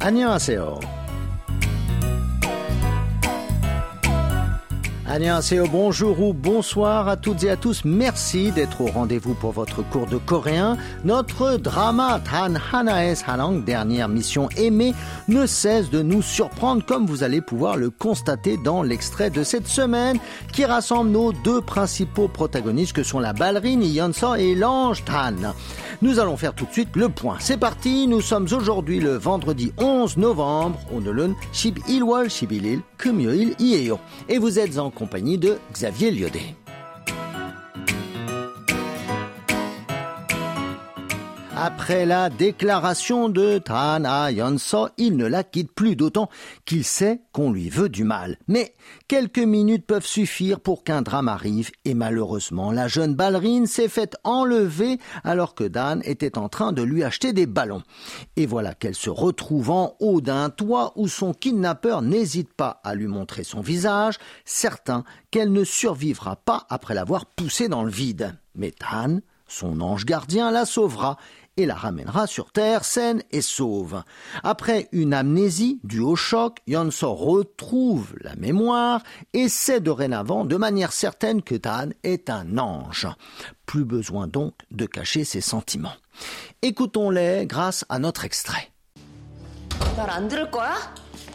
안녕하세요. Annyeonghaseyo, bonjour ou bonsoir à toutes et à tous. Merci d'être au rendez-vous pour votre cours de coréen. Notre drama Tan Hanaes Halang, dernière mission aimée, ne cesse de nous surprendre comme vous allez pouvoir le constater dans l'extrait de cette semaine qui rassemble nos deux principaux protagonistes que sont la ballerine Yeonso et l'ange Tan. Nous allons faire tout de suite le point. C'est parti, nous sommes aujourd'hui le vendredi 11 novembre, 오늘은 11월 11일 금요일이에요. Et vous êtes en compagnie de Xavier Lyodet. Après la déclaration de Tana Yonso, il ne la quitte plus, d'autant qu'il sait qu'on lui veut du mal. Mais quelques minutes peuvent suffire pour qu'un drame arrive, et malheureusement, la jeune ballerine s'est faite enlever alors que Dan était en train de lui acheter des ballons. Et voilà qu'elle se retrouve en haut d'un toit où son kidnappeur n'hésite pas à lui montrer son visage, certain qu'elle ne survivra pas après l'avoir poussée dans le vide. Mais Dan, son ange gardien, la sauvera et la ramènera sur Terre saine et sauve. Après une amnésie due au choc, Yonso retrouve la mémoire et sait dorénavant de manière certaine que Tan est un ange. Plus besoin donc de cacher ses sentiments. Écoutons-les grâce à notre extrait. 안 들을 거야?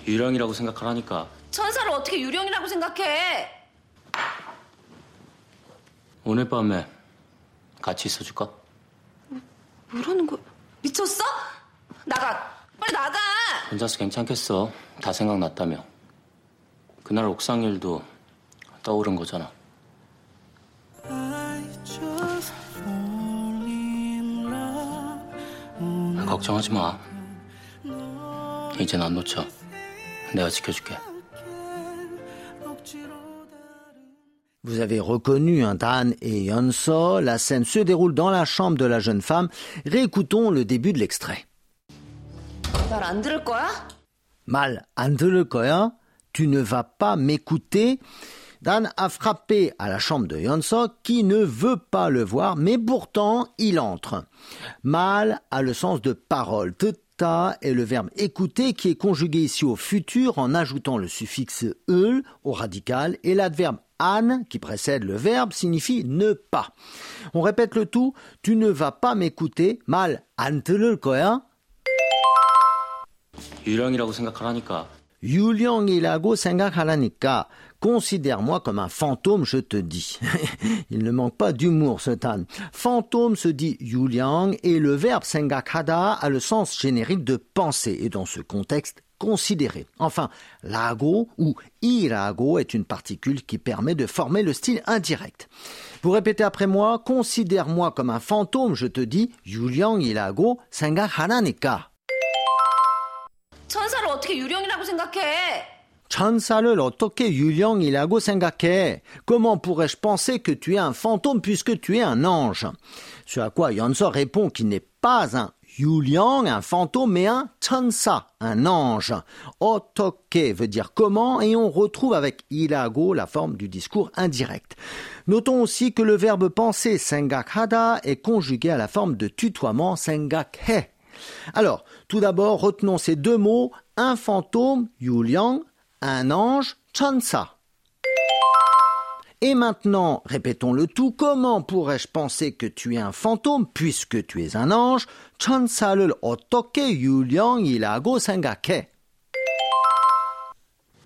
유령이라고 생각하라니까. 천사를 어떻게 유령이라고 생각해? 오늘 밤에 같이 있어줄까? 뭐라는 거야? 미쳤어? 나가! 빨리 나가! 혼자서 괜찮겠어. 다 생각났다며. 그날 옥상 일도 떠오른 거잖아. 걱정하지 마. 이젠 안 놓쳐. 내가 지켜줄게. Vous avez reconnu un Dan et Yonso. La scène se déroule dans la chambre de la jeune femme. Réécoutons le début de l'extrait. Mal, hein tu ne vas pas m'écouter. Dan a frappé à la chambre de Yonso qui ne veut pas le voir, mais pourtant il entre. Mal a le sens de parole. Ta est le verbe écouter qui est conjugué ici au futur en ajoutant le suffixe eul au radical et l'adverbe an qui précède le verbe signifie ne pas. On répète le tout. Tu ne vas pas m'écouter. Mal, 안 들을 거야? 유령이라고 생각하라니까. 유령이라고 생각하라니까. Considère-moi comme un fantôme, je te dis. Il ne manque pas d'humour, ce tan. Fantôme se dit yuliang et le verbe 생각하다 a le sens générique de penser et dans ce contexte considérer. Enfin, lago ou irago est une particule qui permet de former le style indirect. Vous répétez après moi, considère-moi comme un fantôme, je te dis, 유령 이라고 생각하라니까. 천사를 어떻게 유령이라고 생각해? 천사를 어떻게 유령이라고 생각해? Comment pourrais-je penser que tu es un fantôme puisque tu es un ange? Ce à quoi Yonso répond qu'il n'est pas un Yuliang, un fantôme, mais un chansa, un ange. Otoke veut dire comment, et on retrouve avec ilago la forme du discours indirect. Notons aussi que le verbe penser, sengakhada, est conjugué à la forme de tutoiement, sengakhe. Alors, tout d'abord, retenons ces deux mots, un fantôme, Yuliang, un ange, chansa. Et maintenant, répétons le tout, comment pourrais-je penser que tu es un fantôme puisque tu es un ange? 천사를 어떻게 유령이라고 생각해?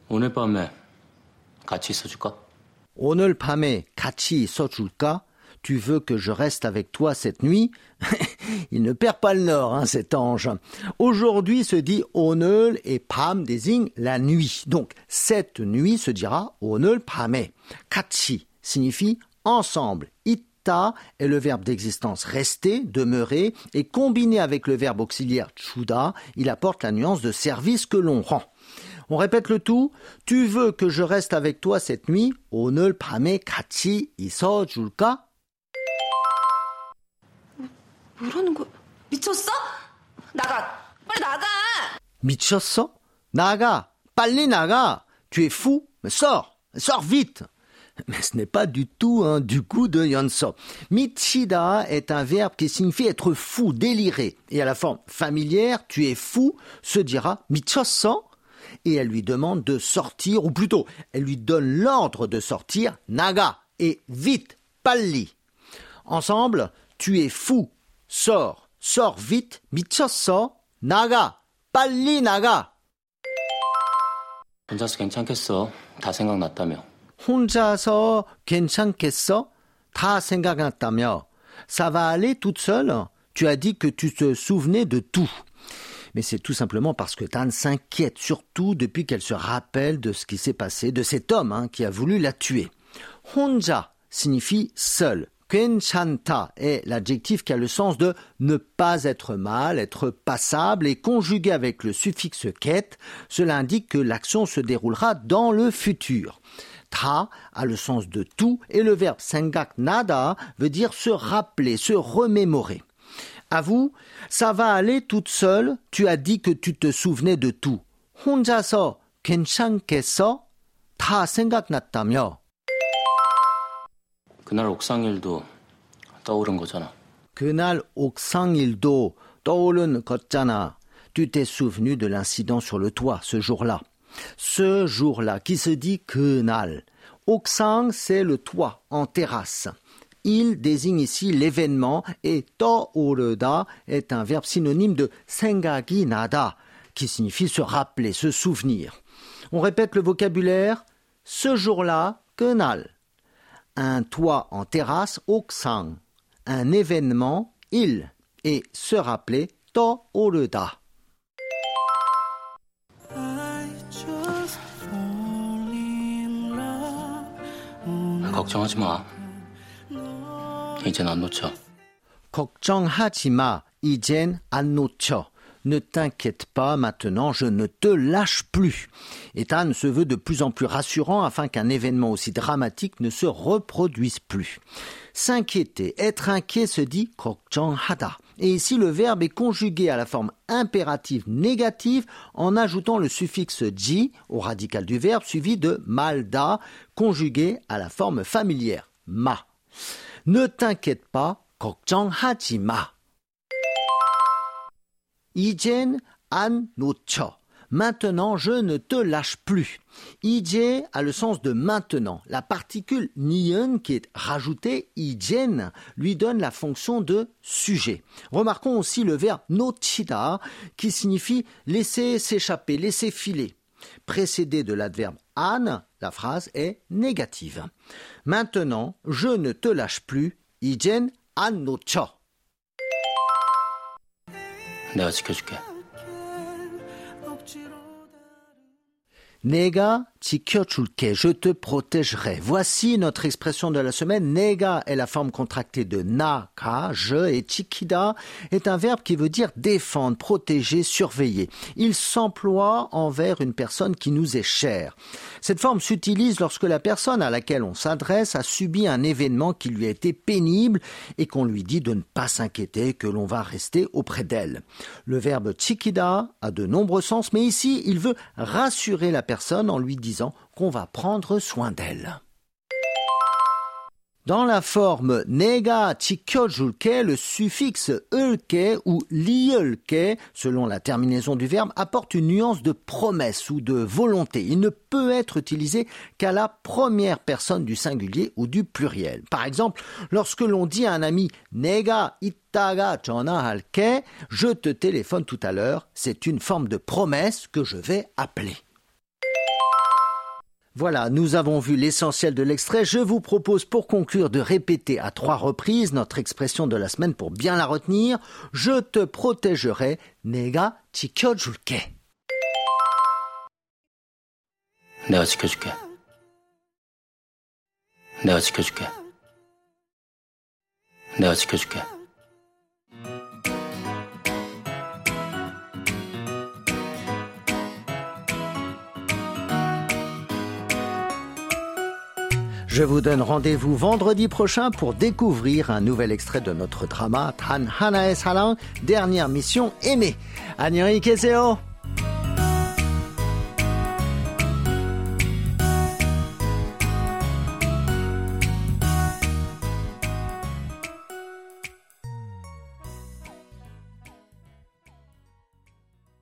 오늘 밤에 같이 있어줄까? 오늘 밤에 같이 있어줄까? Tu veux que je reste avec toi cette nuit Il ne perd pas le nord, hein, cet ange. Aujourd'hui se dit 오늘 et 밤 désigne la nuit. Donc, cette nuit se dira 오늘 밤에. 같이 signifie ensemble. Ita est le verbe d'existence rester, demeurer, et combiné avec le verbe auxiliaire chuda, il apporte la nuance de service que l'on rend. On répète le tout. Tu veux que je reste avec toi cette nuit? 오늘 밤에 같이 있어줄까? 뭐라는 거야? 미쳤어? 나가! 빨리 나가! 미쳤어? 나가! 빨리 나가! Tu es fou? Mais sors! Sors vite! Mais ce n'est pas du tout hein, du coup de Yonso. Michida est un verbe qui signifie être fou, délirer. Et à la forme familière, tu es fou, se dira michoso. Et elle lui demande de sortir, ou plutôt, elle lui donne l'ordre de sortir, naga, et vite, palli. Ensemble, tu es fou, sors, sors vite, michoso, naga, palli naga. 혼자서 괜찮겠어. 다 생각났다며. 혼자서 괜찮겠어? 다 생각났다며. Ça va aller toute seule? Tu as dit que tu te souvenais de tout. Mais c'est tout simplement parce que Tan s'inquiète, surtout depuis qu'elle se rappelle de ce qui s'est passé, de cet homme hein, qui a voulu la tuer. 혼자 signifie seul. 괜찮다 est l'adjectif qui a le sens de ne pas être mal, être passable et conjugué avec le suffixe ket, cela indique que l'action se déroulera dans le futur. Ta a le sens de tout et le verbe sengak nada veut dire se rappeler, se remémorer. À vous, ça va aller toute seule, tu as dit que tu te souvenais de tout. 혼자서 괜찮겠어? 다 생각났다며. 그날 옥상 일도 떠오른 거잖아. 그날 옥상 일도 떠오른 걷잖아. Tu t'es souvenu de l'incident sur le toit ce jour-là. Ce jour-là, qui se dit 그날. 옥상, c'est le toit, en terrasse. Il désigne ici l'événement et 떠오르다 est un verbe synonyme de 생각이 나다, qui signifie se rappeler, se souvenir. On répète le vocabulaire. Ce jour-là, 그날. Un toit en terrasse, 옥상. Un événement, il. Et se rappeler, 떠오르다. 걱정하지 마. 이젠 안 놓쳐. 걱정하지 마. 이젠 안 놓쳐. Ne t'inquiète pas maintenant, je ne te lâche plus. Et Ethan se veut de plus en plus rassurant afin qu'un événement aussi dramatique ne se reproduise plus. S'inquiéter, être inquiet se dit kokchan hada. Et ici, le verbe est conjugué à la forme impérative négative en ajoutant le suffixe ji au radical du verbe suivi de malda conjugué à la forme familière ma. Ne t'inquiète pas, kokchan hajima. 이젠 안 놓쳐. Maintenant, je ne te lâche plus. 이제 a le sens de maintenant. La particule nion qui est rajoutée, ijen, lui donne la fonction de sujet. Remarquons aussi le verbe 놓치다 qui signifie laisser s'échapper, laisser filer. Précédé de l'adverbe an, la phrase est négative. Maintenant, je ne te lâche plus. 이젠 안 놓쳐. 내가 지켜줄게. 내가 je te protégerai. Voici notre expression de la semaine. Nega est la forme contractée de naka, je, et chikida est un verbe qui veut dire défendre, protéger, surveiller. Il s'emploie envers une personne qui nous est chère. Cette forme s'utilise lorsque la personne à laquelle on s'adresse a subi un événement qui lui a été pénible et qu'on lui dit de ne pas s'inquiéter, que l'on va rester auprès d'elle. Le verbe chikida a de nombreux sens, mais ici, il veut rassurer la personne en lui disant qu'on va prendre soin d'elle. Dans la forme nega chikkyojulke, le suffixe ulke ou liulke, selon la terminaison du verbe, apporte une nuance de promesse ou de volonté. Il ne peut être utilisé qu'à la première personne du singulier ou du pluriel. Par exemple, lorsque l'on dit à un ami nega ittaga halke, je te téléphone tout à l'heure, c'est une forme de promesse que je vais appeler. Voilà, nous avons vu l'essentiel de l'extrait. Je vous propose pour conclure de répéter à trois reprises notre expression de la semaine pour bien la retenir. Je te protégerai, 내가 지켜줄게. 내가 지켜줄게. 내가 지켜줄게. 내가 지켜줄게. Je vous donne rendez-vous vendredi prochain pour découvrir un nouvel extrait de notre drama Tan Hanae Salang, dernière mission aimée. 안녕히 계세요.